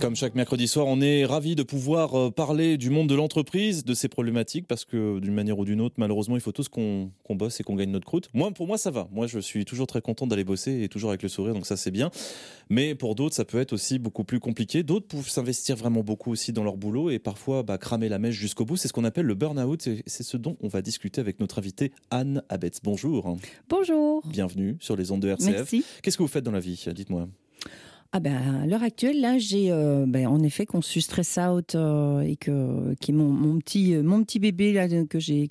Comme chaque mercredi soir, on est ravi de pouvoir euh, parler du monde de l'entreprise, de ses problématiques, parce que d'une manière ou d'une autre, malheureusement, il faut tous qu'on bosse et qu'on gagne notre croûte. Moi, pour moi, ça va. Moi, je suis toujours très content d'aller bosser et toujours avec le sourire, donc ça, c'est bien. Mais pour d'autres, ça peut être aussi beaucoup plus compliqué. D'autres peuvent s'investir vraiment beaucoup aussi dans leur boulot et parfois bah, cramer la mèche jusqu'au bout. C'est ce qu'on appelle le burn-out et c'est ce dont on va discuter avec notre invitée Anne Abetz. Bonjour. Bonjour. Bienvenue sur les ondes de RCF. Merci. Qu'est-ce que vous faites dans la vie? Dites-moi. Ah ben, à l'heure actuelle, là, j'ai euh, ben, en effet conçu Stress Out euh, et que qui est mon, mon petit euh, mon petit bébé là que j'ai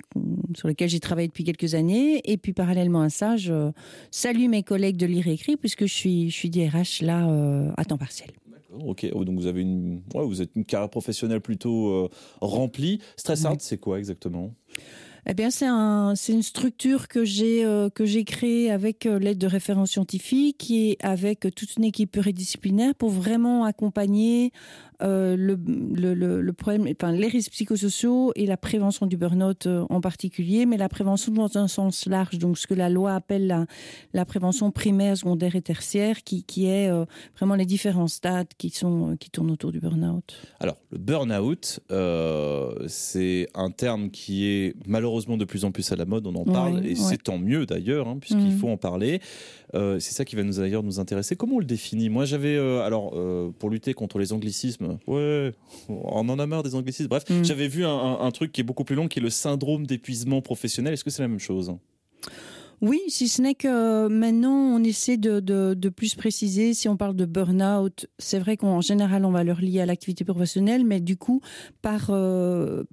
sur lequel j'ai travaillé depuis quelques années. Et puis parallèlement à ça, je salue mes collègues de lire écrit puisque je suis je suis DRH là euh, à temps partiel. Ok, oh, donc vous avez une, ouais, vous êtes une carrière professionnelle plutôt remplie. Stress Out, c'est quoi exactement? Eh bien, c'est un, c'est une structure que j'ai euh, que j'ai créée avec euh, l'aide de référents scientifiques et avec toute une équipe pluridisciplinaire pour vraiment accompagner euh, le, le, problème, enfin les risques psychosociaux et la prévention du burn-out en particulier, mais la prévention dans un sens large, donc ce que la loi appelle la, la prévention primaire, secondaire et tertiaire, qui, qui est vraiment les différents stades qui sont qui tournent autour du burn-out. Alors, le burn-out, c'est un terme qui est malheureusement de plus en plus à la mode, on en parle, et ouais. c'est tant mieux d'ailleurs, hein, puisqu'il Mhm. faut en parler. Euh, c'est ça qui va nous d'ailleurs nous intéresser. Comment on le définit? Moi, j'avais, euh, alors, euh, pour lutter contre les anglicismes, ouais, on en a marre des anglicismes, bref, Mhm. j'avais vu un, un- un truc qui est beaucoup plus long, qui est le syndrome d'épuisement professionnel. Est-ce que c'est la même chose? Oui, si ce n'est que maintenant on essaie de, de, plus préciser. Si on parle de burn-out, c'est vrai qu'en général on va le relier à l'activité professionnelle, mais du coup par euh,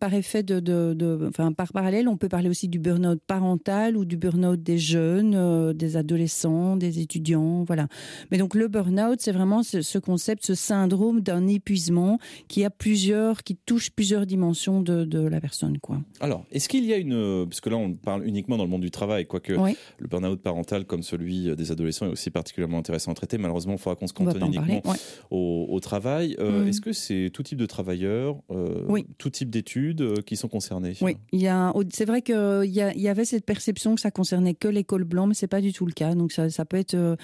par effet de, de, enfin par parallèle, on peut parler aussi du burn-out parental ou du burn-out des jeunes, euh, des adolescents, des étudiants, voilà. Mais donc le burn-out, c'est vraiment ce, ce concept, ce syndrome d'un épuisement qui a plusieurs, qui touche plusieurs dimensions de, la personne, quoi. Alors, est-ce qu'il y a une, euh, parce que là on parle uniquement dans le monde du travail, quoique Oui. le burn-out parental comme celui des adolescents est aussi particulièrement intéressant à traiter. Malheureusement, il faudra qu'on se cantonne uniquement. Ouais. au, au travail. Euh, Mhm. Est-ce que c'est tout type de travailleurs, euh, Oui. tout type d'études euh, qui sont concernés? Oui, il y a, c'est vrai qu'il y, a- y avait cette perception que ça concernait que l'école blanc, mais c'est pas du tout le cas. Donc ça, ça peut être, euh,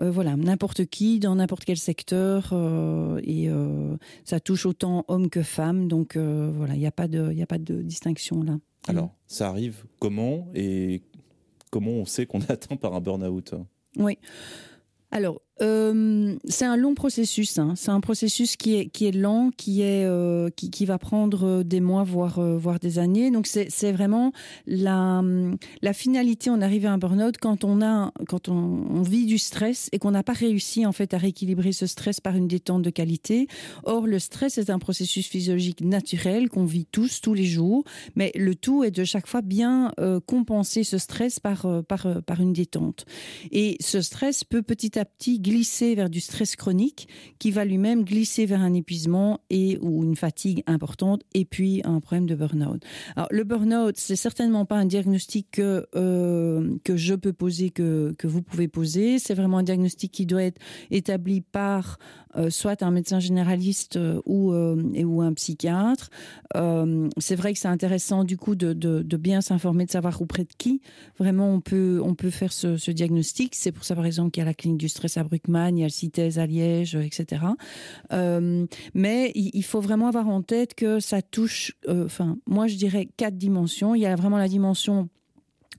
euh, voilà, n'importe qui dans n'importe quel secteur, euh, et euh, ça touche autant hommes que femmes. Donc euh, voilà, il n'y a pas de, il a pas de distinction là. Alors, ça arrive comment et comment on sait qu'on est atteint par un burn-out? Oui. Alors, euh, c'est un long processus. Hein. C'est un processus qui est qui est lent, qui est euh, qui, va prendre euh, des mois, voire voire des années. Donc c'est vraiment la la finalité. On arrive à un burn-out quand on a quand on, vit du stress et qu'on n'a pas réussi en fait à rééquilibrer ce stress par une détente de qualité. Or, le stress est un processus physiologique naturel qu'on vit tous tous les jours, mais le tout est de chaque fois bien compenser ce stress par par par une détente. Et ce stress peut petit à petit glisser vers du stress chronique qui va lui-même glisser vers un épuisement et ou une fatigue importante et puis un problème de burn-out. Alors le burn-out, c'est certainement pas un diagnostic que euh, que je peux poser que que vous pouvez poser, c'est vraiment un diagnostic qui doit être établi par euh, soit un médecin généraliste euh, ou et ou un psychiatre. C'est vrai que c'est intéressant du coup de de, bien s'informer de savoir auprès de qui vraiment on peut on peut faire ce, ce diagnostic. C'est pour ça par exemple qu'il y a la clinique du stress à Il y a le CITES à Liège, etc. Euh, mais il, il faut vraiment avoir en tête que ça touche, euh, enfin moi je dirais quatre dimensions. Il y a vraiment la dimension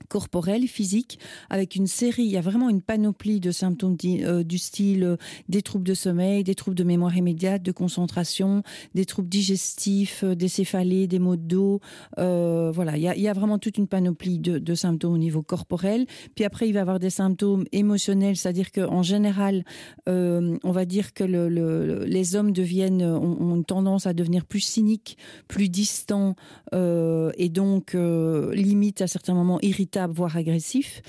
corporelle, physique, avec une série, il y a vraiment une panoplie de symptômes euh, du style euh, des troubles de sommeil, des troubles de mémoire immédiate, de concentration, des troubles digestifs, euh, des céphalées, des maux de dos. Voilà, il y, a, vraiment toute une panoplie de, symptômes au niveau corporel. Puis après, il va y avoir des symptômes émotionnels, c'est-à-dire qu'en général, on va dire que le, le, les hommes deviennent, ont, une tendance à devenir plus cyniques, plus distants, et donc limite à certains moments irritables, voire agressifs.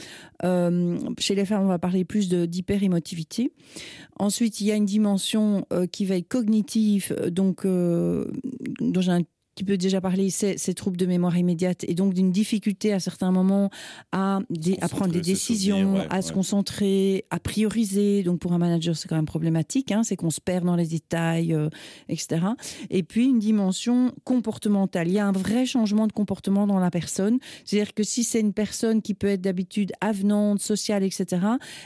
Euh, chez les femmes, on va parler plus d'hyper-émotivité. Ensuite, il y a une dimension euh, qui va être cognitive, euh, donc dont j'ai un qui peut déjà parler, c'est ces troubles de mémoire immédiate et donc d'une difficulté à certains moments à, à prendre des décisions, à se concentrer, à prioriser. Donc pour un manager, c'est quand même problématique, hein, c'est qu'on se perd dans les détails, euh, etc. Et puis une dimension comportementale. Il y a un vrai changement de comportement dans la personne. C'est-à-dire que si c'est une personne qui peut être d'habitude avenante, sociale, etc.,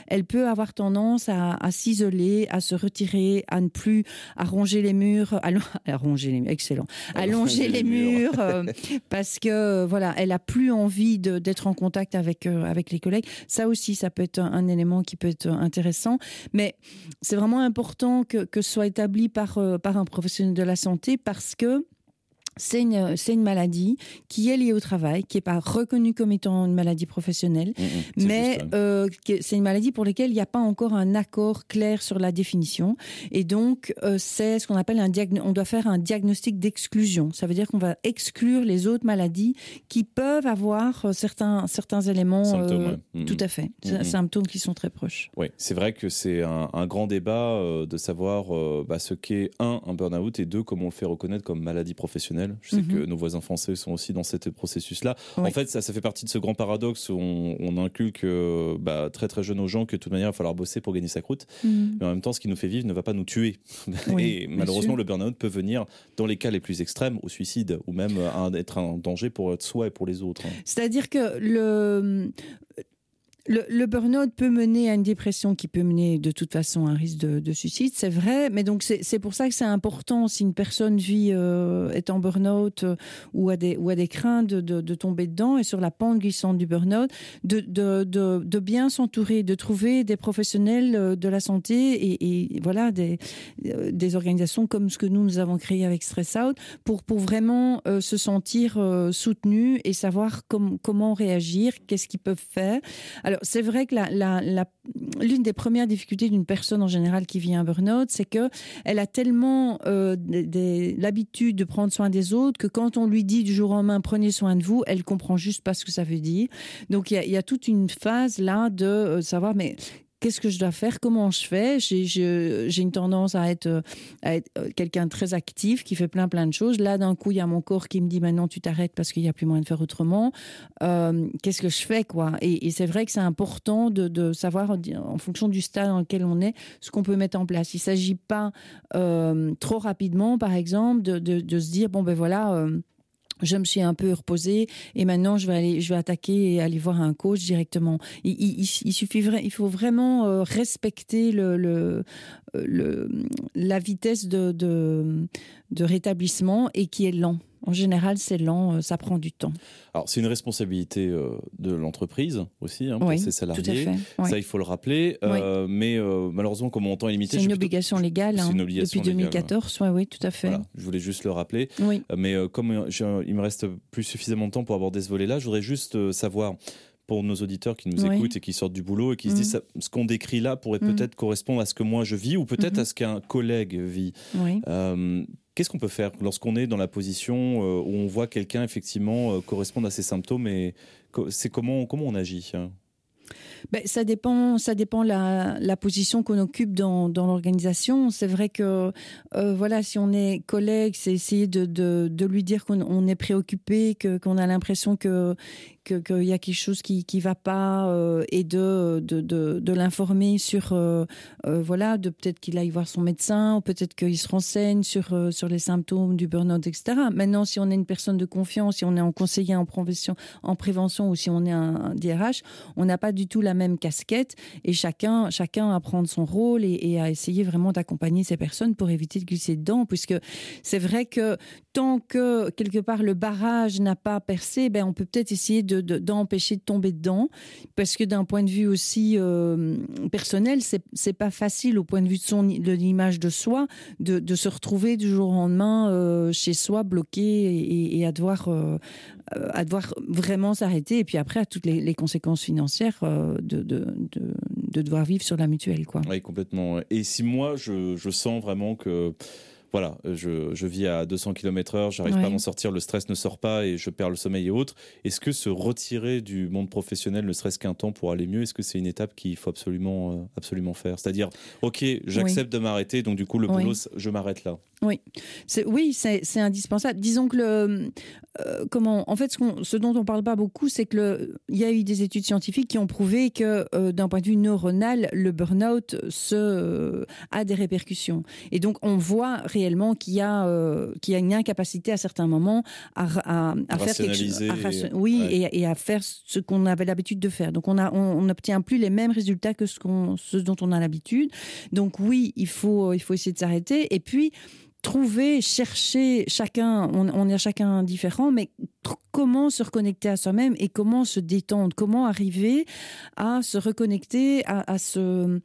elle peut avoir tendance à, s'isoler, à se retirer, à ne plus, à ronger les murs, à, à ronger les excellent, à longer les, murs, euh, parce que voilà, elle a plus envie d'être en contact avec euh, avec les collègues. Ça aussi, ça peut être un, élément qui peut être intéressant, mais c'est vraiment important que, que ce soit établi par euh, par un professionnel de la santé parce que c'est une, une, maladie qui est liée au travail, qui n'est pas reconnue comme étant une maladie professionnelle, mmh, mmh, mais euh, c'est une maladie pour laquelle il n'y a pas encore un accord clair sur la définition. Et donc, euh, c'est ce qu'on appelle un diagnostic. On doit faire un diagnostic d'exclusion. Ça veut dire qu'on va exclure les autres maladies qui peuvent avoir euh, certains, certains éléments. Symptômes, mmh, Tout à fait. Symptômes qui sont très proches. Oui, c'est vrai que c'est un, grand débat de savoir bah, ce qu'est, un, un burn-out et deux, comment on le fait reconnaître comme maladie professionnelle. Je sais que mhm. nos voisins français sont aussi dans ce processus-là. En fait, ça, ça fait partie de ce grand paradoxe où on, inculque euh, bah, très très jeune aux gens que de toute manière, il va falloir bosser pour gagner sa croûte. Mhm. Mais en même temps, ce qui nous fait vivre ne va pas nous tuer. et malheureusement, le burn-out peut venir, dans les cas les plus extrêmes, au suicide ou même à être un danger pour soi et pour les autres. C'est-à-dire que le le, burn-out peut mener à une dépression qui peut mener de toute façon à un risque de, suicide, c'est vrai, mais donc c'est pour ça que c'est important si une personne vit euh, est en burn-out euh, ou, a des, ou a des craintes de, tomber dedans et sur la pente glissante du burn-out, de, bien s'entourer, de trouver des professionnels euh, de la santé et, voilà des, des organisations comme ce que nous nous avons créé avec Stress Out pour, pour vraiment se sentir soutenu et savoir comment réagir, qu'est-ce qu'ils peuvent faire. Alors, c'est vrai que l'une des premières difficultés d'une personne en général qui vit un burn-out, c'est que elle a tellement euh, l'habitude de prendre soin des autres que quand on lui dit du jour au lendemain prenez soin de vous, elle comprend juste pas ce que ça veut dire. Donc il y, a toute une phase là de euh, savoir mais qu'est-ce que je dois faire, comment je fais? J'ai une tendance à être, être euh, quelqu'un très actif, qui fait plein plein de choses. Là, d'un coup, il y a mon corps qui me dit maintenant tu t'arrêtes parce qu'il n'y a plus moyen de faire autrement. Euh, qu'est-ce que je fais quoi? Et, c'est vrai que c'est important de, savoir, en fonction du stade dans lequel on est, ce qu'on peut mettre en place. Il ne s'agit pas euh, trop rapidement, par exemple, de, se dire bon ben voilà je me suis un peu reposée et maintenant je vais aller, je vais attaquer et aller voir un coach directement. Il, il, faut vraiment euh, respecter le, le, la vitesse de, de, de rétablissement et qui est lent. En général, c'est lent, euh, ça prend du temps. Alors, c'est une responsabilité euh, de l'entreprise aussi, hein, pour ses salariés. Ça, il faut le rappeler. Euh, mais malheureusement, comme mon temps est limité, c'est une, obligation légale hein, depuis 2014. oui, tout à fait. je voulais juste le rappeler. mais comme il me reste plus suffisamment de temps pour aborder ce volet-là, je voudrais juste savoir pour nos auditeurs qui nous écoutent et qui sortent du boulot et qui se disent mm. ce qu'on décrit là pourrait mm. peut-être correspondre à ce que moi je vis ou peut-être mm-hmm. à ce qu'un collègue vit. Qu'est-ce qu'on peut faire lorsqu'on est dans la position euh, où on voit quelqu'un effectivement euh, correspondre à ces symptômes et c'est comment, comment on agit hein? Ben, ça dépend, ça dépend la, la position qu'on occupe dans, dans l'organisation. C'est vrai que euh, voilà, si on est collègue, c'est essayer de, de, de, lui dire qu'on est préoccupé, que qu'on a l'impression que qu'il y a quelque chose qui qui va pas euh, et de de, de, de l'informer sur euh, voilà, de peut-être qu'il aille voir son médecin, ou peut-être qu'il se renseigne sur sur les symptômes du burn-out, etc. Maintenant, si on est une personne de confiance, si on est en conseiller en prévention, en prévention ou si on est un DRH, on n'a pas du tout la même casquette et chacun, chacun à prendre son rôle et, à essayer vraiment d'accompagner ces personnes pour éviter de glisser dedans, puisque c'est vrai que tant que quelque part le barrage n'a pas percé, ben on peut peut-être essayer de, d'empêcher de, tomber dedans, parce que d'un point de vue aussi euh, personnel, c'est, pas facile au point de vue de son de l'image de soi de, de se retrouver du jour au lendemain euh, chez soi bloqué et, à devoir euh, à devoir vraiment s'arrêter et puis après à toutes les, les conséquences financières de, de, de, devoir vivre sur la mutuelle. Quoi. Oui, complètement. Et si moi, je, je sens vraiment que voilà, je, je, vis à 200 km/h, j'arrive pas à m'en sortir, le stress ne sort pas et je perds le sommeil et autres. Est-ce que se retirer du monde professionnel, ne serait-ce qu'un temps pour aller mieux, est-ce que c'est une étape qu'il faut absolument, euh, absolument faire? C'est-à-dire, ok, j'accepte de m'arrêter, donc du coup le boulot, je m'arrête là. Oui, c'est oui, c'est indispensable. Disons que le euh, comment, en fait, ce, ce dont on parle pas beaucoup, c'est que il y a eu des études scientifiques qui ont prouvé que euh, d'un point de vue neuronal, le burn-out se a des répercussions. Et donc on voit réellement qu'il y a qu'il y a une incapacité à certains moments à, à, faire quelque chose, oui, et, et, à faire ce qu'on avait l'habitude de faire. Donc on n'obtient plus les mêmes résultats que ce, ce dont on a l'habitude. Donc oui, il faut, il faut essayer de s'arrêter. Et puis trouver, chercher chacun, on, on est chacun différent, mais comment se reconnecter à soi-même et comment se détendre, comment arriver à se reconnecter à, ce.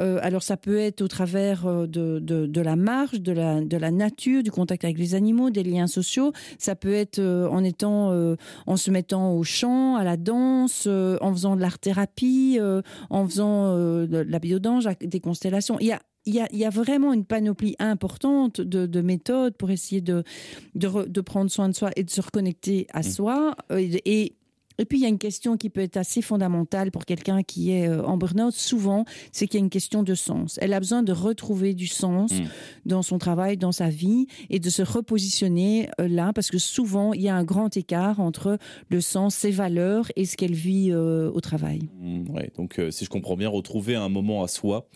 Euh, alors ça peut être au travers euh, de, de, la marche, de la, de la nature, du contact avec les animaux, des liens sociaux. Ça peut être euh, en étant, en se mettant au chant, à la danse, en faisant de l'art thérapie, en faisant de la biodange, des constellations. Il y a il y, a, vraiment une panoplie importante de, méthodes pour essayer de, de, prendre soin de soi et de se reconnecter à mmh. soi. Et, et puis, il y a une question qui peut être assez fondamentale pour quelqu'un qui est euh, en burn-out. Souvent, c'est qu'il y a une question de sens. Elle a besoin de retrouver du sens mm. dans son travail, dans sa vie, et de se repositionner euh, là, parce que souvent, il y a un grand écart entre le sens, ses valeurs et ce qu'elle vit euh, au travail. Mm, ouais, donc, si je comprends bien, retrouver un moment à soi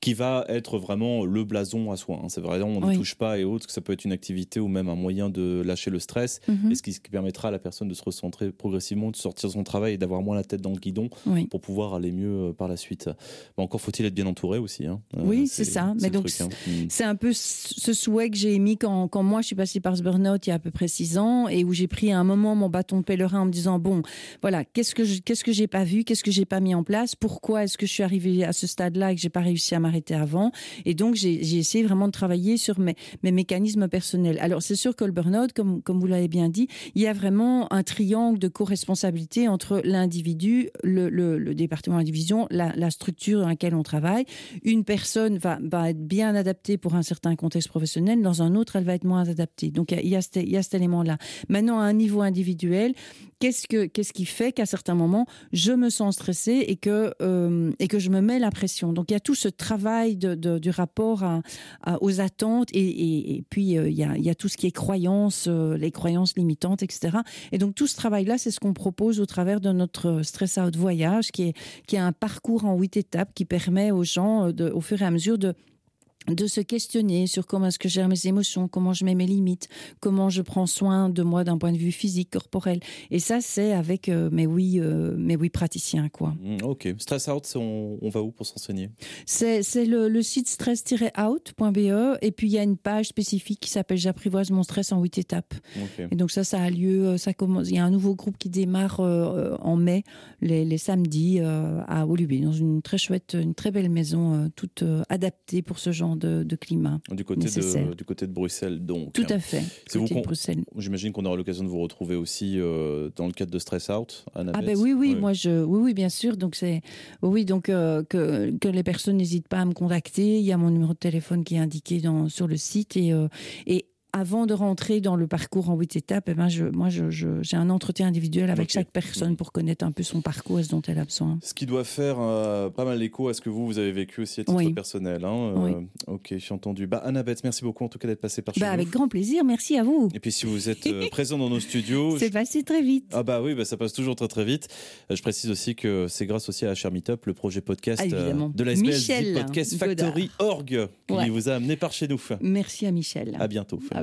qui va être vraiment le blason à soi. Hein. C'est vraiment, on ne touche pas et autres, que ça peut être une activité ou même un moyen de lâcher le stress, mm-hmm. et ce qui, permettra à la personne de se recentrer progressivement, de se sortir de son travail et d'avoir moins la tête dans le guidon pour pouvoir aller mieux euh, par la suite. Mais encore faut-il être bien entouré aussi. Hein. Euh, oui, c'est ça. Mais donc, hein. mm. c'est un peu ce souhait que j'ai émis quand, quand, moi je suis passée par ce burn-out il y a à peu près six ans et où j'ai pris à un moment mon bâton de pèlerin en me disant bon, voilà, qu'est-ce que qu'est-ce que j'ai pas vu, qu'est-ce que j'ai pas mis en place, pourquoi est-ce que je suis arrivée à ce stade-là et que j'ai pas réussi à m'arrêter avant? Et donc j'ai essayé vraiment de travailler sur mes, mes mécanismes personnels. Alors c'est sûr que le burn-out, comme, comme vous l'avez bien dit, il y a vraiment un triangle de co-responsabilité entre l'individu, le, département de division, la, structure dans laquelle on travaille. Une personne va, être bien adaptée pour un certain contexte professionnel, dans un autre, elle va être moins adaptée. Donc il y a, cet élément-là. Maintenant, à un niveau individuel, qu'est-ce que qu'est-ce qui fait qu'à certains moments je me sens stressée et que euh, et que je me mets la pression? Donc il y a tout ce travail du rapport aux attentes et, puis euh, il, y a, tout ce qui est croyances, euh, les croyances limitantes, etc. Et donc tout ce travail-là, c'est ce qu'on propose au travers de notre stress out voyage, qui est qui un parcours en huit étapes qui permet aux gens de, au fur et à mesure de de se questionner sur comment est-ce que je gère mes émotions, comment je mets mes limites, comment je prends soin de moi d'un point de vue physique, corporel. Et ça, c'est avec euh, mes oui, euh, mes oui praticiens, quoi. Mmh, ok. Stress Out, on, on, va où pour s'enseigner? C'est le, le, site stress-out.be et puis il y a une page spécifique qui s'appelle J'apprivoise mon stress en huit étapes. Et donc ça, ça a lieu, euh, ça commence. Il y a un nouveau groupe qui démarre en mai, les, les samedis à Olubi, dans une très chouette, une très belle maison, toute adaptée pour ce genre de, climat. Du côté de, du côté de Bruxelles, donc. Tout à fait. C'est vous J'imagine qu'on aura l'occasion de vous retrouver aussi euh, dans le cadre de Stress Out à Ah ben oui, oui, moi je, oui, oui, bien sûr. Donc c'est, oui, donc euh, que, que les personnes n'hésitent pas à me contacter. Il y a mon numéro de téléphone qui est indiqué dans, sur le site et, euh, et avant de rentrer dans le parcours en huit étapes, eh ben je, moi, j'ai je, un entretien individuel avec chaque personne pour connaître un peu son parcours et ce dont elle a besoin. Ce qui doit faire euh, pas mal écho à ce que vous, vous avez vécu aussi à titre personnel. Hein, euh, oui. Ok, j'ai entendu. Bah, Annabeth, merci beaucoup en tout cas d'être passée par chez bah, Avec grand plaisir, merci à vous. Et puis si vous êtes euh, présent dans nos studios... C'est passé très vite. Ah bah oui, bah, ça passe toujours très très vite. je précise aussi que c'est grâce aussi à HR Meetup, le projet podcast ah, de la SBL Podcast Factory Org, qui vous a amené par chez nous. Merci à Michel. À bientôt. Ah